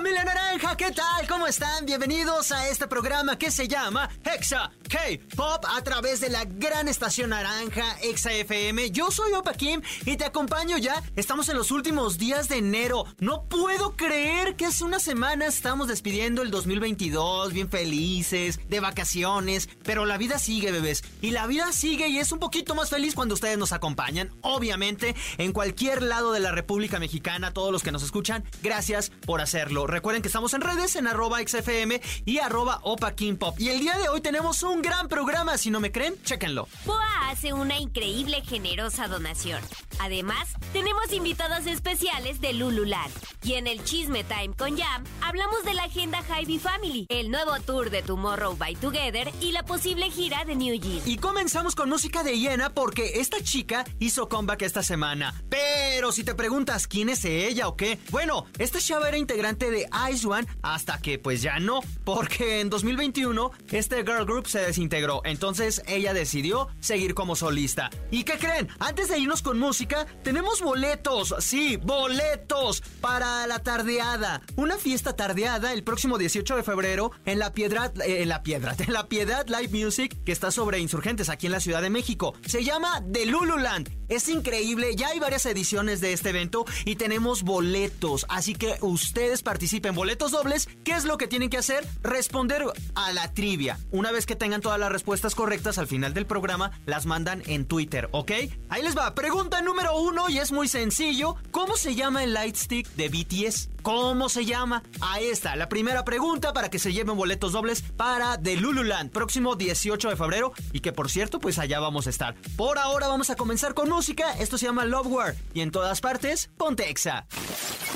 familia naranja, ¿qué tal? ¿Cómo están? Bienvenidos a este programa que se llama Hexa K-Pop a través de la gran estación naranja Exa FM. Yo soy Opa Kim y te acompaño ya. Estamos en los últimos días de enero. No puedo creer que hace una semana estamos despidiendo el 2022, bien felices, de vacaciones, pero la vida sigue, bebés. Y la vida sigue y es un poquito más feliz cuando ustedes nos acompañan. Obviamente, en cualquier lado de la República Mexicana, todos los que nos escuchan, gracias por hacerlo. Recuerden que estamos en redes en arroba XFM y arroba Opa Kim Pop. Y el día de hoy tenemos un gran programa. Si no me creen, chéquenlo. Boa hace una increíble generosa donación. Además, tenemos invitados especiales de Lululand. Y en el Chisme Time con Jam, hablamos de la agenda Hybe Family, el nuevo tour de Tomorrow by Together y la posible gira de New Jeans. Y comenzamos con música de hiena porque esta chica hizo comeback esta semana. Pero si te preguntas quién es ella o qué, bueno, esta chava era integrante de Ice One hasta que pues ya no, porque en 2021 este girl group se desintegró. Entonces ella decidió seguir como solista. ¿Y qué creen? Antes de irnos con música, tenemos boletos, sí, boletos para la tardeada. Una fiesta tardeada el próximo 18 de febrero en la Piedra, eh, en la Piedra, en la Piedad Live Music que está sobre Insurgentes aquí en la Ciudad de México. Se llama The Lululand. Es increíble, ya hay varias ediciones de este evento y tenemos boletos, así que ustedes participen boletos dobles. ¿Qué es lo que tienen que hacer? Responder a la trivia. Una vez que tengan todas las respuestas correctas al final del programa, las mandan en Twitter, ¿ok? Ahí les va, pregunta número uno y es muy sencillo. ¿Cómo se llama el Lightstick de BTS? ¿Cómo se llama? Ahí está, la primera pregunta para que se lleven boletos dobles para The Lululand, próximo 18 de febrero y que por cierto, pues allá vamos a estar. Por ahora vamos a comenzar con música, esto se llama Love War y en todas partes, ponte Exa.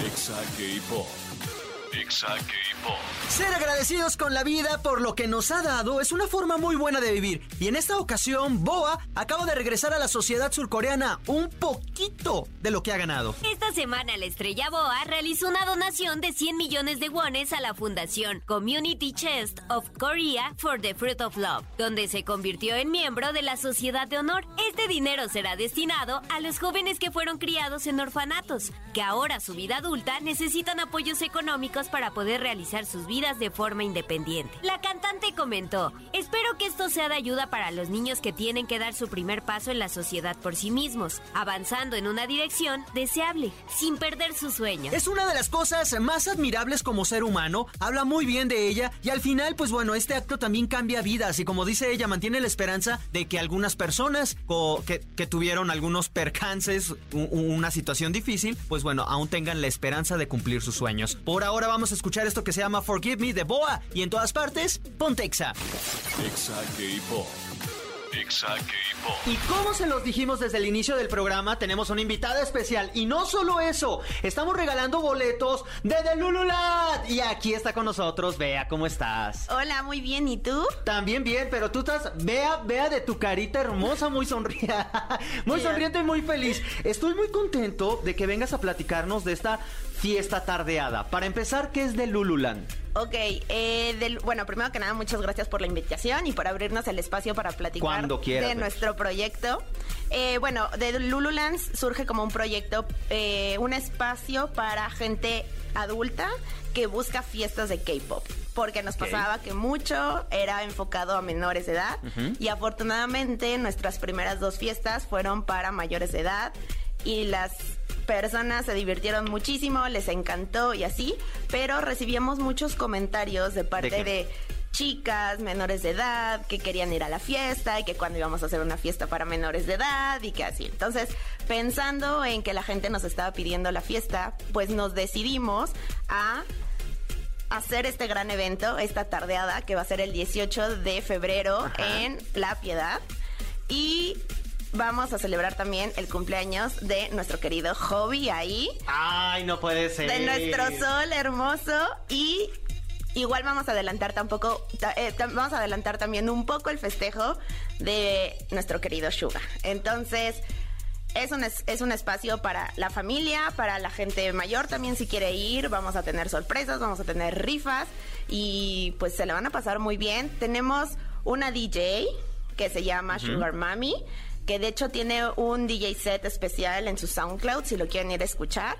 Exa K-Pop. Exa K-Pop. Ser agradecidos con la vida por lo que nos ha dado es una forma muy buena de vivir. Y en esta ocasión, Boa acaba de regresar a la sociedad surcoreana un poquito de lo que ha ganado. Esta semana la estrella Boa realizó una donación de 100 millones de wones a la fundación Community Chest of Korea for the Fruit of Love, donde se convirtió en miembro de la Sociedad de Honor. Este dinero será destinado a los jóvenes que fueron criados en orfanatos, que ahora su vida adulta necesitan apoyos económicos para poder realizar sus vidas de forma independiente. La cantante comentó, espero que esto sea de ayuda para los niños que tienen que dar su primer paso en la sociedad por sí mismos, avanzando en una dirección deseable, sin perder sus sueños. Es una de las cosas más admirables como ser humano, habla muy bien de ella y al final, pues bueno, este acto también cambia vidas y como dice ella, mantiene la esperanza de que algunas personas que, que tuvieron algunos percances, una situación difícil, pues bueno, aún tengan la esperanza de cumplir sus sueños. Por ahora vamos a escuchar esto que se llama Forgive Me de Boa y en todas partes, Pontexa. Exa K-Pop. Y como se los dijimos desde el inicio del programa, tenemos una invitada especial. Y no solo eso, estamos regalando boletos de The Lululand. Y aquí está con nosotros, Bea, ¿cómo estás? Hola, muy bien, ¿y tú? También bien, pero tú estás, Bea, Bea de tu carita hermosa, muy sonriente, muy sonriente y muy feliz. Estoy muy contento de que vengas a platicarnos de esta fiesta tardeada. Para empezar, ¿qué es The Lululand? Ok, eh, del, bueno, primero que nada, muchas gracias por la invitación y por abrirnos el espacio para platicar quieras, de nuestro proyecto. Eh, bueno, de Lululands surge como un proyecto, eh, un espacio para gente adulta que busca fiestas de K-pop. Porque nos pasaba que mucho era enfocado a menores de edad y afortunadamente nuestras primeras dos fiestas fueron para mayores de edad y las personas se divirtieron muchísimo, les encantó y así, pero recibíamos muchos comentarios de parte ¿De chicas menores de edad que querían ir a la fiesta y que cuando íbamos a hacer una fiesta para menores de edad y que así. Entonces, pensando en que la gente nos estaba pidiendo la fiesta, pues nos decidimos a hacer este gran evento, esta tardeada que va a ser el 18 de febrero Ajá. en La Piedad. Y vamos a celebrar también el cumpleaños de nuestro querido Hobby ahí, Ay, no puede ser. de nuestro sol hermoso y igual vamos a adelantar tampoco ta- eh, vamos a adelantar también un poco el festejo de nuestro querido Suga. Entonces, es un, es, un espacio para la familia, para la gente mayor también si quiere ir. Vamos a tener sorpresas, vamos a tener rifas y pues se le van a pasar muy bien. Tenemos una DJ que se llama Sugar Mami, que de hecho tiene un DJ set especial en su SoundCloud si lo quieren ir a escuchar.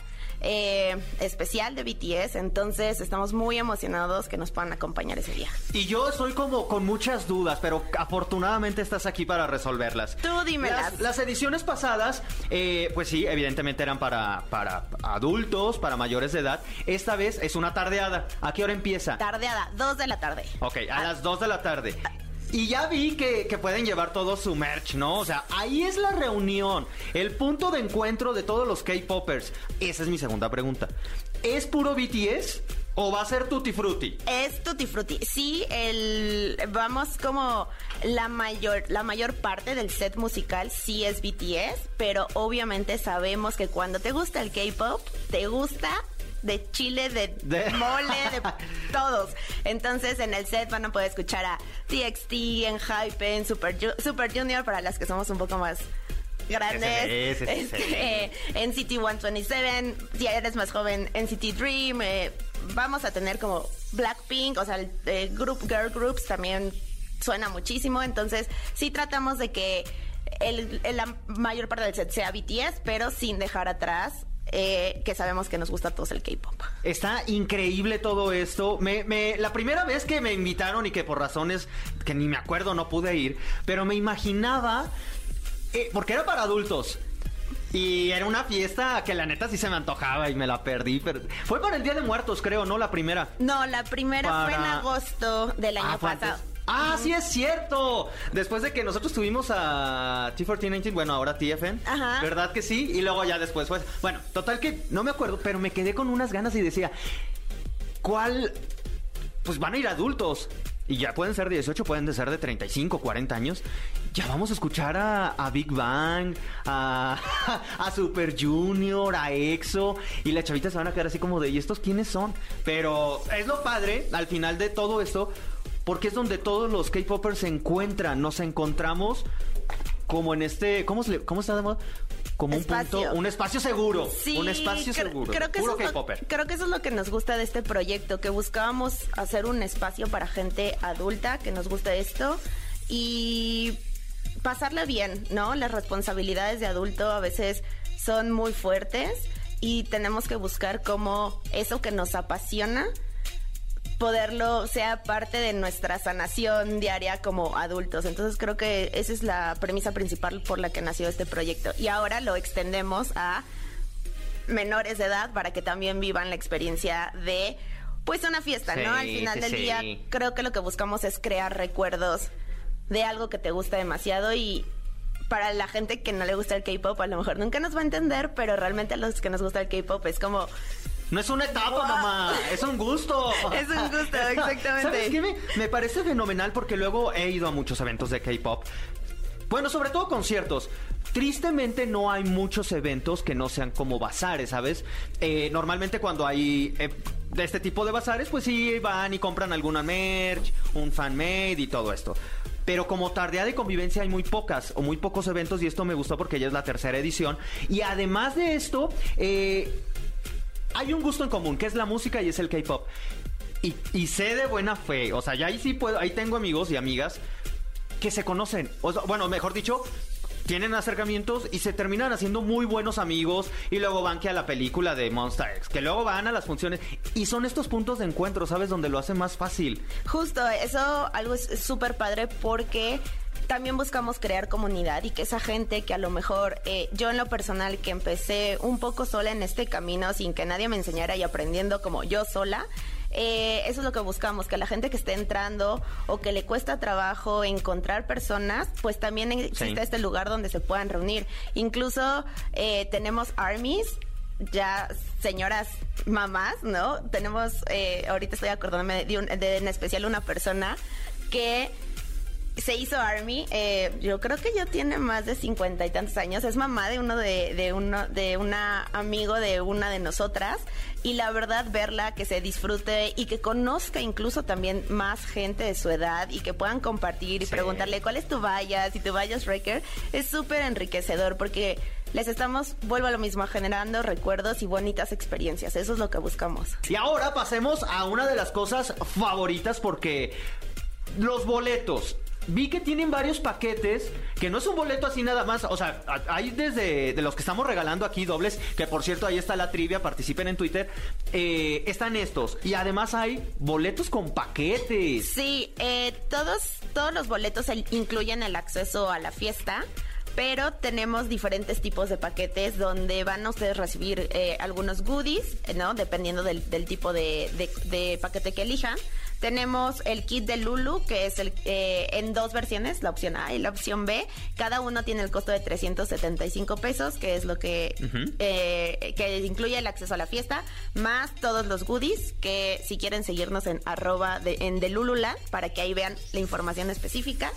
Eh, especial de BTS, entonces estamos muy emocionados que nos puedan acompañar ese día. Y yo estoy como con muchas dudas, pero afortunadamente estás aquí para resolverlas. Tú dímelas. Las, las ediciones pasadas, eh, pues sí, evidentemente eran para, para adultos, para mayores de edad. Esta vez es una tardeada. ¿A qué hora empieza? Tardeada, dos de la tarde. Ok, a las dos de la tarde. Y ya vi que, pueden llevar todo su merch, ¿no? O sea, ahí es la reunión, el punto de encuentro de todos los K-Poppers. Esa es mi segunda pregunta. ¿Es puro BTS? ¿O va a ser Tutti Frutti? Es Tutti Frutti. Sí, el vamos como la mayor la mayor parte del set musical sí es BTS, pero obviamente sabemos que cuando te gusta el K-pop, te gusta de chile, de, mole, de todos. Entonces en el set van a poder escuchar a TXT, en Hype, en Super, Super Junior, para las que somos un poco más grandes. Este, en City 127, si eres más joven, en City Dream. Eh, vamos a tener como Blackpink, o sea, el, group, girl groups también suena muchísimo. Entonces, sí tratamos de que el, la mayor parte del set sea BTS, pero sin dejar atrás eh, que sabemos que nos gusta a todos el K-pop. Está increíble todo esto. Me, la primera vez que me invitaron y que por razones que ni me acuerdo no pude ir, pero me imaginaba, eh, porque era para adultos. Y era una fiesta que la neta sí se me antojaba y me la perdí. Pero fue para el Día de Muertos, creo, ¿no? La primera. No, la primera fue en agosto del año ah, pasado. Ah, sí es cierto. Después de que nosotros tuvimos a T1419, bueno, ahora TFN, Ajá. ¿verdad que sí? Y luego ya después fue... Bueno, total que no me acuerdo, pero me quedé con unas ganas y decía, ¿cuál? Pues van a ir adultos. Y ya pueden ser de 18, pueden ser de 35, 40 años. Ya vamos a escuchar a, Big Bang, a, a, Super Junior, a EXO. Y las chavitas se van a quedar así como de, ¿y estos quiénes son? Pero es lo padre, al final de todo esto, porque es donde todos los K-popers se encuentran. Nos encontramos como en este. ¿Cómo, se cómo está de moda? Como un punto, un espacio seguro. Sí, un espacio seguro. Creo que, eso creo que eso es lo que nos gusta de este proyecto, que buscábamos hacer un espacio para gente adulta que nos gusta esto y pasarle bien, ¿no? Las responsabilidades de adulto a veces son muy fuertes y tenemos que buscar cómo eso que nos apasiona poderlo sea parte de nuestra sanación diaria como adultos. Entonces creo que esa es la premisa principal por la que nació este proyecto. Y ahora lo extendemos a menores de edad para que también vivan la experiencia de pues una fiesta, ¿no? Al final del día creo que lo que buscamos es crear recuerdos de algo que te gusta demasiado y para la gente que no le gusta el K-pop a lo mejor nunca nos va a entender, pero realmente a los que nos gusta el K-pop es como no es una etapa, mamá, es un gusto. es un gusto, exactamente. ¿Sabes qué? Me, parece fenomenal porque luego he ido a muchos eventos de K-pop. Bueno, sobre todo conciertos. Tristemente no hay muchos eventos que no sean como bazares, ¿sabes? Eh, normalmente cuando hay eh, de este tipo de bazares, pues sí van y compran alguna merch, un fan made y todo esto. Pero como tardea de convivencia hay muy pocas o muy pocos eventos y esto me gustó porque ya es la tercera edición. Y además de esto, eh, hay un gusto en común, que es la música y es el K-pop. Y, sé de buena fe, o sea, ya ahí sí puedo, ahí tengo amigos y amigas que se conocen. bueno, mejor dicho, tienen acercamientos y se terminan haciendo muy buenos amigos y luego van que a la película de Monster X, que luego van a las funciones y son estos puntos de encuentro, ¿sabes? Donde lo hace más fácil. Justo, eso algo es súper padre porque también buscamos crear comunidad y que esa gente que a lo mejor eh, yo en lo personal que empecé un poco sola en este camino sin que nadie me enseñara y aprendiendo como yo sola, eh, eso es lo que buscamos, que la gente que esté entrando o que le cuesta trabajo encontrar personas, pues también existe este lugar donde se puedan reunir. Incluso eh, tenemos armies ya señoras mamás, ¿no? Tenemos, ahorita estoy acordándome de, de en especial una persona que se hizo Army. Eh, yo creo que ya tiene más de cincuenta y tantos años. Es mamá de uno de, de uno de una amigo de una de nosotras. Y la verdad, verla, que se disfrute y que conozca incluso también más gente de su edad y que puedan compartir y preguntarle cuál es tu valla, si tu valla es Wrecker, es súper enriquecedor porque les estamos, vuelvo a lo mismo, generando recuerdos y bonitas experiencias. Eso es lo que buscamos. Y ahora pasemos a una de las cosas favoritas porque los boletos. Vi que tienen varios paquetes, que no es un boleto así nada más, o sea, hay desde de los que estamos regalando aquí dobles, que por cierto ahí está la trivia, participen en Twitter, eh, están estos, y además hay boletos con paquetes. Sí, eh, todos, todos los boletos incluyen el acceso a la fiesta, pero tenemos diferentes tipos de paquetes donde van a ustedes recibir eh, algunos goodies, ¿no? Dependiendo del, tipo de, de, paquete que elijan. Tenemos el kit de Lulu, que es el, eh, en dos versiones, la opción A y la opción B. Cada uno tiene el costo de 375 pesos, que es lo que, eh, que incluye el acceso a la fiesta, más todos los goodies, que si quieren seguirnos en arroba de, en de Lululand, para que ahí vean la información específica.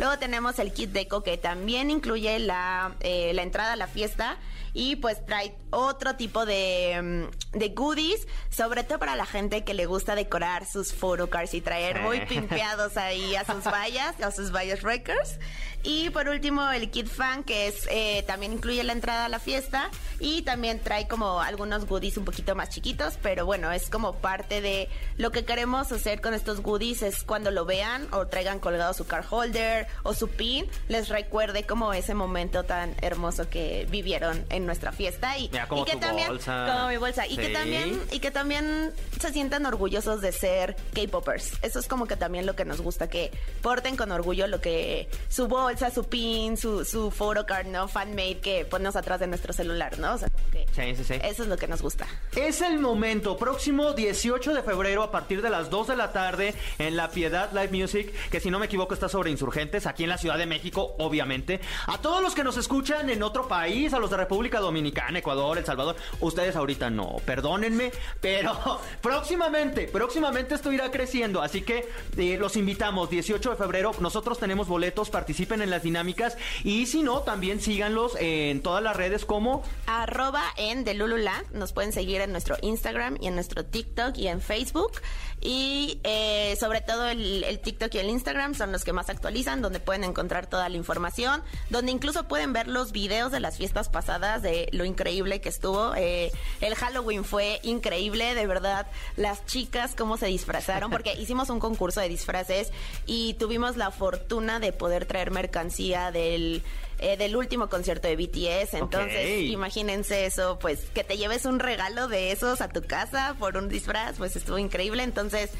Luego tenemos el kit deco que también incluye la, eh, la entrada a la fiesta. Y pues trae otro tipo de, mm, de, goodies, sobre todo para la gente que le gusta decorar sus photocards y traer muy pimpeados ahí a sus vallas, a sus vallas records. Y por último el kit fan que es eh, también incluye la entrada a la fiesta. Y también trae como algunos goodies un poquito más chiquitos, pero bueno, es como parte de lo que queremos hacer con estos goodies es cuando lo vean o traigan colgado su card holder o su pin, les recuerde como ese momento tan hermoso que vivieron en nuestra fiesta y, que también como mi bolsa y que también y que también se sientan orgullosos de ser K-popers. Eso es como que también lo que nos gusta que porten con orgullo lo que su bolsa, su pin, su su photocard, no fanmade que ponemos atrás de nuestro celular, ¿no? O sea, que eso es lo que nos gusta. Es el momento próximo 18 de febrero a partir de las 2 de la tarde en La Piedad Live Music, que si no me equivoco está sobre Insurgentes aquí en la Ciudad de México, obviamente. A todos los que nos escuchan en otro país, a los de República Dominicana, Ecuador, El Salvador, ustedes ahorita no, perdónenme, pero próximamente, próximamente esto irá creciendo, así que eh, los invitamos 18 de febrero, nosotros tenemos boletos, participen en las dinámicas y si no, también síganlos en todas las redes como arroba en de Lululand, nos pueden seguir en nuestro Instagram y en nuestro TikTok y en Facebook y eh, sobre todo el, el TikTok y el Instagram son los que más actualizan, donde pueden encontrar toda la información, donde incluso pueden ver los videos de las fiestas pasadas, de lo increíble que estuvo. Eh, el Halloween fue increíble, de verdad, las chicas cómo se disfrazaron, porque hicimos un concurso de disfraces y tuvimos la fortuna de poder traer mercancía del... Eh, del último concierto de BTS. Entonces, imagínense eso, pues que te lleves un regalo de esos a tu casa por un disfraz, pues estuvo increíble. Entonces,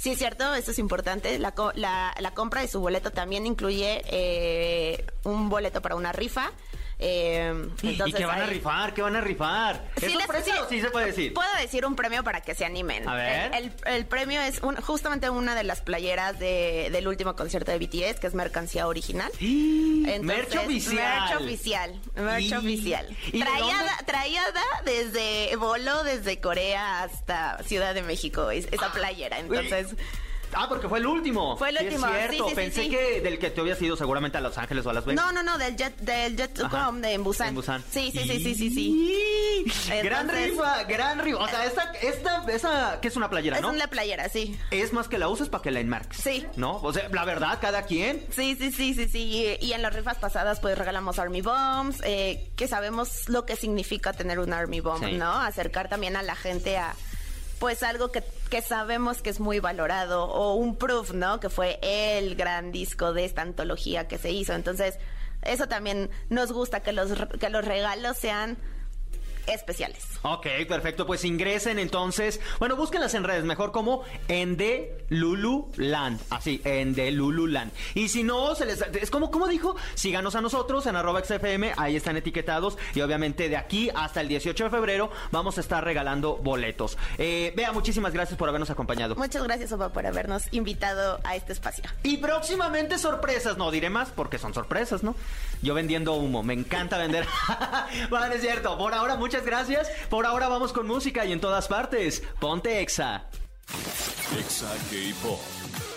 Sí, es cierto, esto es importante. La, la, compra de su boleto también incluye eh, un boleto para una rifa. Eh, ¿Y qué van a rifar? ¿Qué van a rifar? ¿Es sorpresa o sí se puede decir? Puedo decir un premio para que se animen. A ver. El, premio es justamente una de las playeras del último concierto de BTS, que es mercancía original. Entonces, merch oficial. Merch oficial. Merch oficial. Traída, desde Bolo, desde Corea hasta Ciudad de México, esa playera. Entonces... Ah, porque fue el último. Fue el último. es cierto. Pensé que del que te había ido seguramente a Los Ángeles o a Las Vegas. No, no, no, del Jet, del Jet de en Busan. En Busan. Sí, sí, sí, sí, sí, sí. gran rifa, gran rifa. O sea, esta, esta, esa, que es una playera, ¿no? Es una playera, sí. Es más que la uses para que la enmarques. Sí. ¿No? O sea, la verdad, cada quien. Sí, sí, sí, sí, sí. Y, en las rifas pasadas, pues regalamos Army Bombs, eh, que sabemos lo que significa tener un Army Bomb, ¿no? Acercar también a la gente a pues algo que, que, sabemos que es muy valorado o un proof, ¿no? Que fue el gran disco de esta antología que se hizo. Entonces, eso también nos gusta que los que los regalos sean especiales. Ok, perfecto. Pues ingresen entonces. Bueno, búsquenlas en redes, mejor como en de Lululand. Así, en de Lululand. Y si no, se les. Es como, como dijo, síganos a nosotros en arroba XFM. Ahí están etiquetados. Y obviamente de aquí hasta el 18 de febrero vamos a estar regalando boletos. Eh, Vea, muchísimas gracias por habernos acompañado. Muchas gracias, Opa, por habernos invitado a este espacio. Y próximamente sorpresas. No diré más porque son sorpresas, ¿no? Yo vendiendo humo. Me encanta vender. bueno, es cierto. Por ahora, muchas gracias. Por ahora vamos con música y en todas partes. Ponte Exa. Exa K-Pop.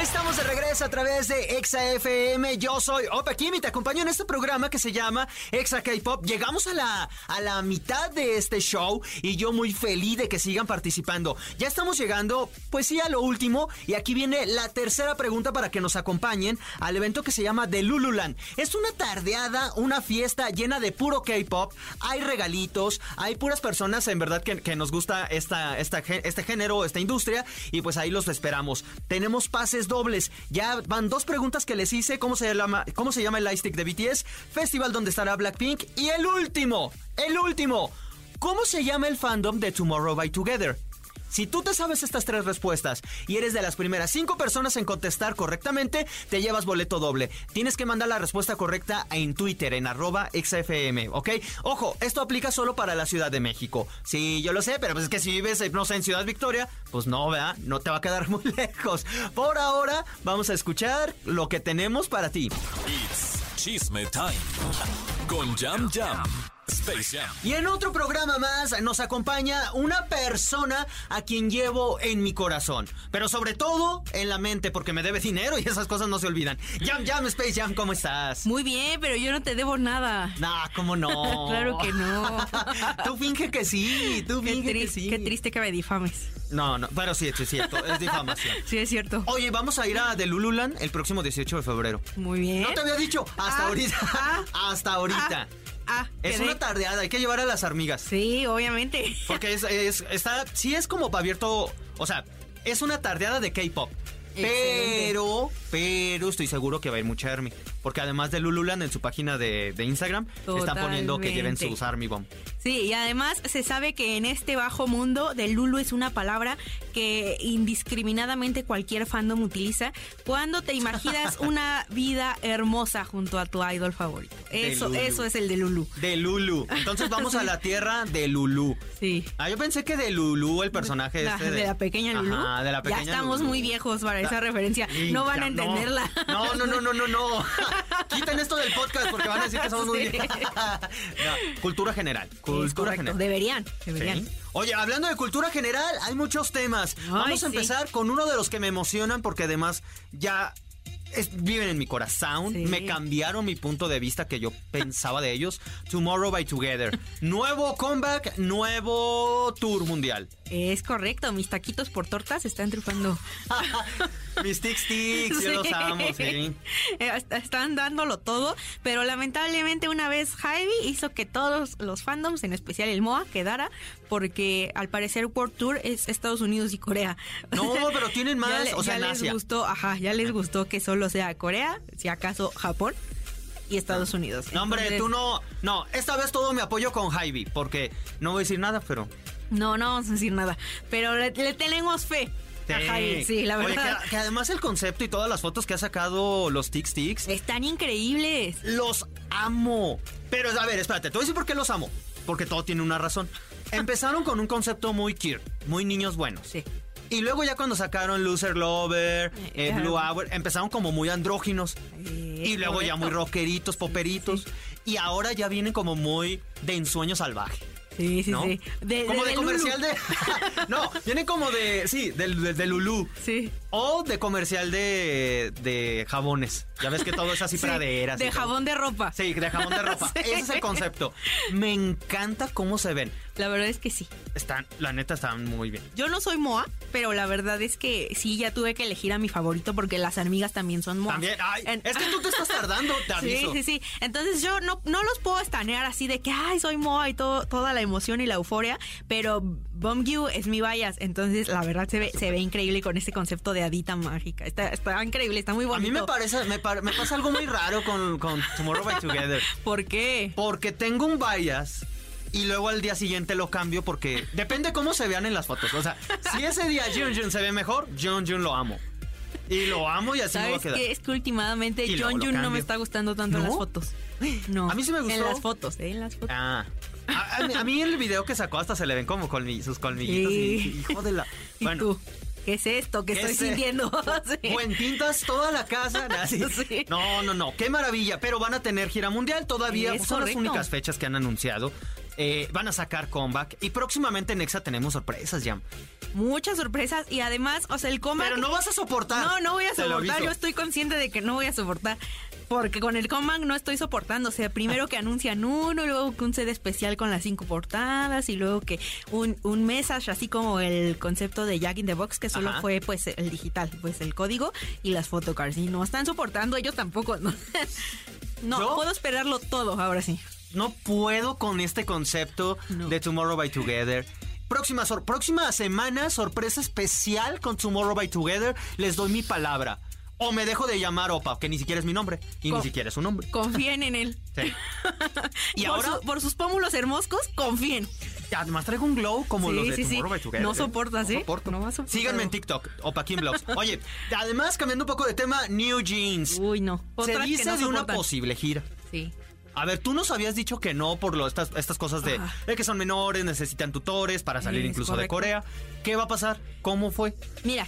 Estamos de regreso a través de Exa FM. Yo soy Opa Kim y te acompaño en este programa que se llama Exa K-Pop. Llegamos a la, a la mitad de este show y yo muy feliz de que sigan participando. Ya estamos llegando, pues sí, a lo último. Y aquí viene la tercera pregunta para que nos acompañen al evento que se llama The Lululand. Es una tardeada, una fiesta llena de puro K-Pop. Hay regalitos, hay puras personas en verdad que, que nos gusta esta, esta, este género, esta industria. Y pues ahí los esperamos. Tenemos pases dobles. Ya van dos preguntas que les hice. ¿Cómo se llama, cómo se llama el Lightstick de BTS? Festival donde estará Blackpink. Y el último, el último. ¿Cómo se llama el fandom de Tomorrow by Together? Si tú te sabes estas tres respuestas y eres de las primeras cinco personas en contestar correctamente, te llevas boleto doble. Tienes que mandar la respuesta correcta en Twitter, en arroba XFM, ¿ok? Ojo, esto aplica solo para la Ciudad de México. Sí, yo lo sé, pero pues es que si vives, no sé, en Ciudad Victoria, pues no, ¿verdad? No te va a quedar muy lejos. Por ahora, vamos a escuchar lo que tenemos para ti. It's Chisme Time. Con Jam Jam. Space Jam. Y en otro programa más nos acompaña una persona a quien llevo en mi corazón, pero sobre todo en la mente porque me debe dinero y esas cosas no se olvidan. Jam Jam Space Jam, ¿cómo estás? Muy bien, pero yo no te debo nada. Nah, ¿cómo no? Claro que no. tú finge que sí, tú Qué, finge que sí. qué triste que me difames. No, no, pero sí, sí es cierto, es difamación. Sí, es cierto. Oye, vamos a ir a The Lululand el próximo 18 de febrero. Muy bien. No te había dicho, hasta Ah, ahorita. ah, hasta ahorita. Ah, es quedé. una tardeada, hay que llevar a las hormigas. Sí, obviamente. Porque es, es- está, sí es como abierto, o sea, es una tardeada de K-pop. Pero, pero estoy seguro que va a ir mucha Army. Porque además de Lululand en su página de, de Instagram están poniendo que lleven Totalmente. sus Army Bomb. Sí, y además se sabe que en este bajo mundo de Lulu es una palabra que indiscriminadamente cualquier fandom utiliza cuando te imaginas una vida hermosa junto a tu idol favorito. De Eso, eso es el de Lulu. De Lulu. Entonces vamos a la tierra de Lulu. Sí. Ah, yo pensé que de Lulu, el personaje La- este de, la pequeña Lulu. Ajá, de la pequeña ya estamos Lulú. muy viejos para esa referencia. No van a entenderla. No, no, no, no, no, no. Quiten esto del podcast porque van a decir que somos muy Sí. No, cultura general. Cultura general. Deberían, deberían. Sí. Oye, hablando de cultura general, hay muchos temas. Vamos a empezar con uno de los que me emocionan porque además ya es- viven en mi corazón. Sí. Me cambiaron mi punto de vista que yo pensaba de ellos. Tomorrow by Together. Nuevo comeback, nuevo tour mundial. Es correcto, mis taquitos por tortas están triunfando. Mis tic tics, yo los amo, sí. Eh, est- Están dándolo todo, pero lamentablemente una vez Javi hizo que todos los fandoms, en especial el MOA, quedara, porque al parecer World Tour es Estados Unidos y Corea. No, pero tienen más, Ya o sea, ya en les Asia. gustó, ajá, ya les gustó que solo sea Corea, si acaso Japón y Estados Unidos. No, hombre, tú no. No, esta vez todo me apoyo con Javi, porque no voy a decir nada, pero. No, no vamos a decir nada, pero le, le tenemos fe. A Javi, sí, la Oye, verdad. que, que además el concepto y todas las fotos que ha sacado los Tic Tics, Están increíbles. los amo. Pero, a ver, espérate, te voy a decir por qué los amo. Porque todo tiene una razón. Empezaron con un concepto muy cute, muy niños buenos. Sí. Y luego ya cuando sacaron Loser Lover, Eh, eh, Blue. Hour, empezaron como muy andróginos. Eh, y luego ya muy rockeritos, poperitos. Y ahora ya vienen como muy de ensueño salvaje. Sí, sí, ¿no? sí. De, como de, comercial de. no, viene como de. Sí, de, de Lulú. Sí. O de comercial de, de jabones. Ya ves que todo es así Sí, praderas. De todo. jabón de ropa. Sí, de jabón de ropa. Sí. Ese es el concepto. Me encanta cómo se ven. La verdad es que sí. Están, la neta, están muy bien. Yo no soy Moa, pero la verdad es que sí, ya tuve que elegir a mi favorito porque las amigas también son Moa. También, ay, En- es que tú te estás tardando, te Sí, aviso. sí, sí. Entonces yo no, no los puedo estanear así de que, ay, soy Moa y todo, toda la emoción y la euforia, pero Bomgyu es mi bias. Entonces, la verdad se ve, se ve increíble con este concepto de hadita mágica. Está, está increíble, está muy A bonito. mí me parece, me, par- me pasa algo muy raro con, con Tomorrow by Together. ¿Por qué? Porque tengo un bias y luego al día siguiente lo cambio porque depende cómo se vean en las fotos. O sea, si ese día Jun Jun se ve mejor, Jun Jun lo amo. Y lo amo y así me va a ¿Sabes quedar. Es que últimamente Y lo Jun no me está gustando tanto en las fotos. No. A mí sí me gustó. En las fotos, ¿eh? En las fotos. Ah. A, a mí- a mí el video que sacó hasta se le ven como colmi- sus colmillitos y, Sí. hijo de la... ¿Y tú? ¿Qué es esto que estoy ese- sintiendo? Sí. Buen tintas toda la casa. así. Sí. No, no, no. Qué maravilla. Pero van a tener gira mundial todavía. Es Son correcto. las únicas fechas que han anunciado. Eh, van a sacar comeback y próximamente en Nexa tenemos sorpresas, Jam. Muchas sorpresas y además, o sea, el comeback... Pero no vas a soportar. No, no voy a soportar. Yo estoy consciente de que no voy a soportar. Porque con el comeback no estoy soportando. O sea, primero que anuncian uno, luego que un CD especial con las cinco portadas y luego que un, un message, así como el concepto de Jack in the Box, que solo Ajá. fue pues el digital, pues el código y las photocards. Y no están soportando, ellos tampoco. No, no puedo esperarlo todo, ahora sí. No puedo con este concepto No. de Tomorrow by Together. Próxima, sor- próxima semana, sorpresa especial con Tomorrow by Together. Les doy mi palabra. O me dejo de llamar Opa, que ni siquiera es mi nombre. Y ni siquiera es su nombre. Confíen en él. Sí. Y por, ahora, su- por sus pómulos hermoscos, confíen. además traigo un glow como Sí, los de sí, sí. Tomorrow by Together. No ¿eh? soportas, ¿eh? soporto. No vas a soportar. Síganme en TikTok, Opa Kim Blogs. Oye, además, cambiando un poco de tema, New Jeans. Uy, no. Se que dice no de una posible gira. Sí. A ver, tú nos habías dicho que no por lo, estas, estas cosas de, de que son menores, necesitan tutores para salir Es incluso de. Corea. ¿Qué va a pasar? ¿Cómo fue? Mira,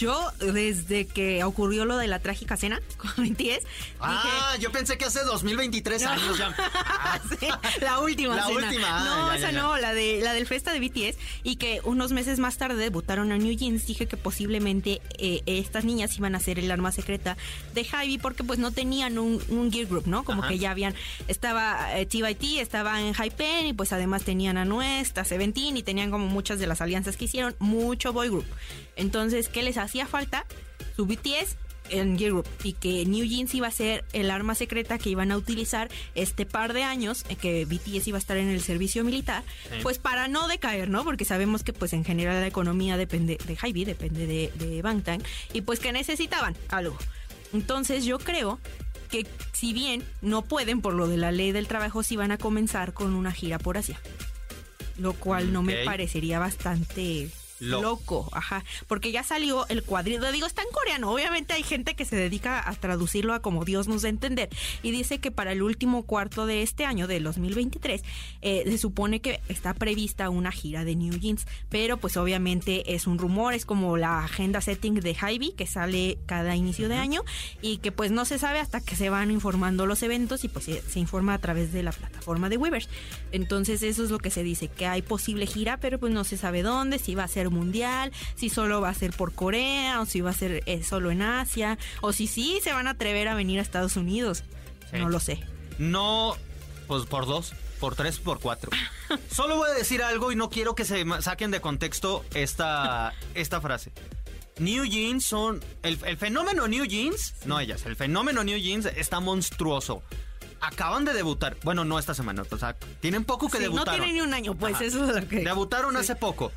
yo desde que ocurrió lo de la trágica cena con BTS, Ah, yo pensé que hace 2023 años ya. Ah, Sí, la última La cena. última, no, ya, ya, ya. no, la de la del festa de BTS y que unos meses más tarde debutaron a New Jeans. Dije que posiblemente eh, estas niñas iban a ser el arma secreta de Hybe porque pues no tenían un, un gear group, ¿no? Como Ajá. que ya habían estaba eh, TYT, estaba en Hypen y pues además tenían a Nuestra, Seventeen y tenían como muchas de las alianzas que hicieron, mucho boy group. Entonces, ¿qué les hacía falta? Su BTS en Group y que New Jeans iba a ser el arma secreta que iban a utilizar este par de años eh, que BTS iba a estar en el servicio militar, Sí. pues para no decaer, ¿no? Porque sabemos que pues en general la economía depende de Hybe, depende de, de Bangtan y pues que necesitaban algo. Entonces yo creo que si bien no pueden por lo de la ley del trabajo, sí van a comenzar con una gira por Asia. Lo cual no me parecería bastante Loco. loco, ajá, porque ya salió el cuadrito, digo, está en coreano, obviamente hay gente que se dedica a traducirlo a como Dios nos da a entender, y dice que para el último cuarto de este año, del 2023, eh, se supone que está prevista una gira de New Jeans, pero pues obviamente es un rumor, es como la agenda setting de Hybe, que sale cada inicio de año, y que pues no se sabe hasta que se van informando los eventos, y pues se, se informa a través de la plataforma de Weavers. Entonces eso es lo que se dice, que hay posible gira, pero pues no se sabe dónde, si va a ser mundial, si solo va a ser por Corea, o si va a ser eh, solo en Asia, o si sí se van a atrever a venir a Estados Unidos. Sí. No lo sé. No, pues por dos, por tres, por cuatro. Solo voy a decir algo y no quiero que se saquen de contexto esta, esta frase. New Jeans son. El, el fenómeno New Jeans, no ellas, el fenómeno New Jeans está monstruoso. Acaban de debutar. Bueno, no esta semana, o sea, tienen poco que Sí, no debutaron. tiene ni un año, pues Ajá. eso es lo que... Debutaron hace poco.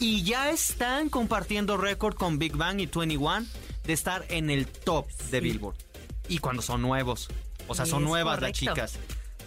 Y ya están compartiendo récord con Big Bang y 21 de estar en el top de Billboard. Y cuando son nuevos. O sea, son Es nuevas las chicas.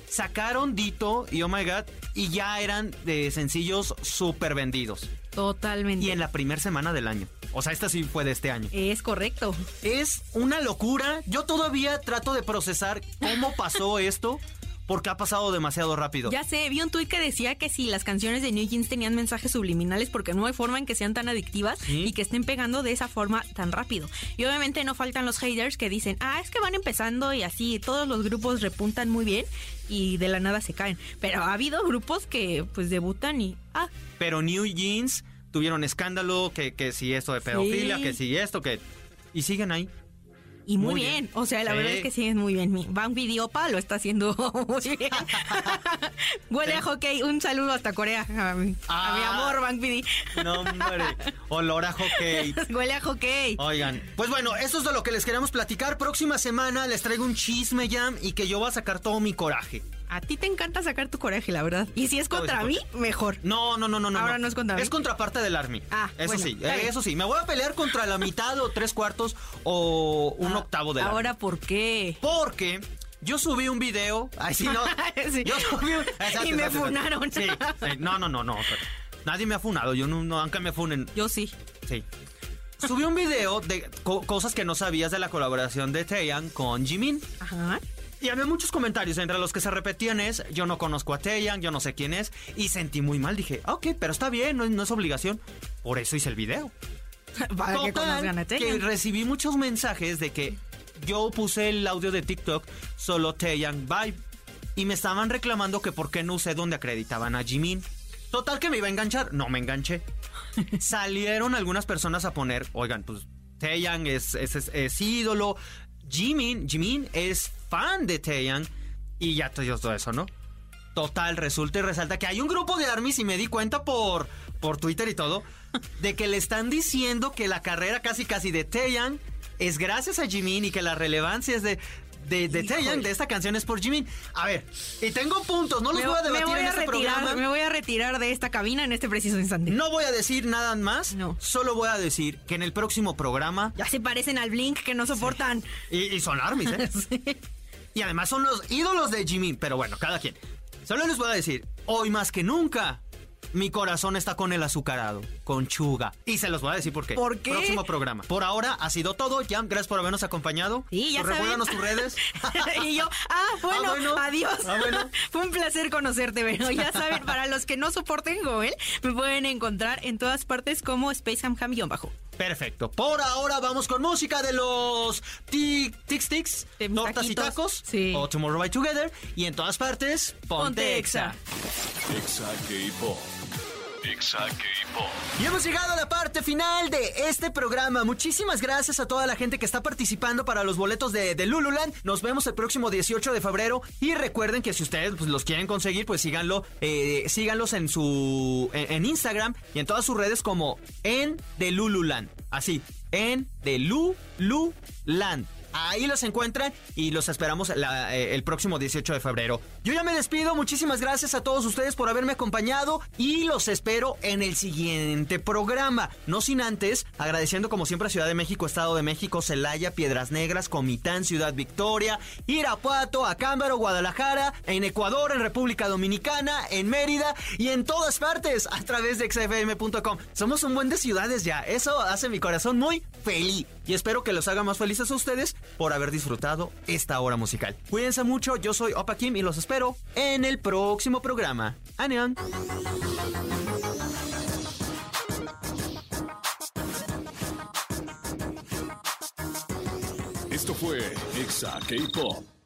Sacaron Dito y Oh My God y ya eran de sencillos súper vendidos. Totalmente. Y en la primera semana del año. O sea, esta sí fue de este año. Es correcto. Es una locura. Yo todavía trato de procesar cómo pasó esto porque ha pasado demasiado rápido. Ya sé, vi un tuit que decía que si las canciones de New Jeans tenían mensajes subliminales porque no hay forma en que sean tan adictivas Sí. y que estén pegando de esa forma tan rápido. Y obviamente no faltan los haters que dicen, ah, es que van empezando y así todos los grupos repuntan muy bien y de la nada se caen. Pero ha habido grupos que pues debutan y, ah, Pero New Jeans tuvieron escándalo, que, que si esto de pedofilia, Sí. que si esto, que... Y siguen ahí. Y muy, Muy bien. bien. O sea, la Sí. verdad es que siguen muy bien. Mi Bang Videopa lo está haciendo muy bien. Huele a hockey. Un saludo hasta Corea. A mi, a mi Ah. amor, Bang Video. No, hombre. Olor a hockey. Huele a hockey. Oigan, pues bueno, eso es de lo que les queremos platicar. Próxima semana les traigo un chisme jam y que yo voy a sacar todo mi coraje. A ti te encanta sacar tu coraje, la verdad. Y si es contra mí, mejor. No, no, no, no, no. Ahora no es contra mí. Es contra parte del Army. Ah, eso bueno, sí, eh, eso sí. Me voy a pelear contra la mitad o tres cuartos o un Ah, octavo del Army. Ahora, ¿por qué? Porque yo subí un video. Ay, sí, no. Sí. Yo subí un. Exacto, Y me exacto, exacto. funaron. Sí, sí. No, no, no, no. Nadie me ha funado. Yo no, no aunque me funen. Yo sí. Sí. Subí un video de co- cosas que no sabías de la colaboración de Taeyang con Jimin. Ajá. Y había muchos comentarios, entre los que se repetían es, yo no conozco a Taeyang, yo no sé quién es, y sentí muy mal, dije, "Ah, ok, pero está bien, no, es- no es obligación. Por eso hice el video. Para que Total, conozcan a que Taeyang. recibí muchos mensajes de que yo puse el audio de TikTok solo Taeyang Vibe. y me estaban reclamando que por qué no usé donde acreditaban a Jimin. Total que me iba a enganchar, no me enganché. Salieron algunas personas a poner, oigan, pues Taeyang es, es, es- es ídolo, Jimin, Jimin es fan de Taeyang y ya todo todo eso, ¿no? Total, resulta y resalta que hay un grupo de armies y me di cuenta por, por Twitter y todo, de que le están diciendo que la carrera casi casi de Taeyang es gracias a Jimin y que la relevancia es de... De, de Taeyang, de esta canción es por Jimin. A ver, y tengo puntos, no los Me, voy a debatir voy en a este retirar, programa. me voy a retirar de esta cabina en este preciso instante. No voy a decir nada más, No. solo voy a decir que en el próximo programa, Ya se parecen al Blink que no soportan. y, y son armies, ¿eh? Sí. Y además son los ídolos de Jimin, pero bueno, cada quien. Solo les voy a decir, hoy más que nunca, mi corazón está con el azucarado, con Chuga. Y se los voy a decir por qué. ¿Por qué? Próximo programa. Por ahora ha sido todo. Jam, gracias por habernos acompañado. Sí, ya saben. Recuérdanos tus redes. y yo, ah bueno, Ah, bueno. adiós. Ah, bueno. Fue un placer conocerte, pero ya saben, para los que no soporten Joel, me pueden encontrar en todas partes como Space Ham Ham bajo. Perfecto. Por ahora vamos con música de los Tic Tic Tics, De mis Tortas y. Tacos, Sí. o Tomorrow by Together. Y en todas partes, Ponte, Ponte Exa. Exa. Exa K-Pop. Y hemos llegado a la parte final de este programa. Muchísimas gracias a toda la gente que está participando para los boletos de, de Lululand. Nos vemos el próximo 18 de febrero. Y recuerden que si ustedes pues, los quieren conseguir, pues síganlo. eh, síganlos en su. En, en Instagram y en todas sus redes como en de Lululand. Así, en de Lululand. Ahí los encuentran y los esperamos eh, el próximo 18 de febrero. Yo ya me despido, muchísimas gracias a todos ustedes por haberme acompañado y los espero en el siguiente programa. No sin antes, agradeciendo como siempre a Ciudad de México, Estado de México, Celaya, Piedras Negras, Comitán, Ciudad Victoria, Irapuato, Acámbaro, Guadalajara, en Ecuador, en República Dominicana, en Mérida y en todas partes a través de xfm.com. Somos un buen de ciudades ya, eso hace mi corazón muy feliz y espero que los haga más felices a ustedes por haber disfrutado esta hora musical. Cuídense mucho, yo soy Opa Kim y los espero en el próximo programa. ¡Anion! Esto fue Exa K-Pop.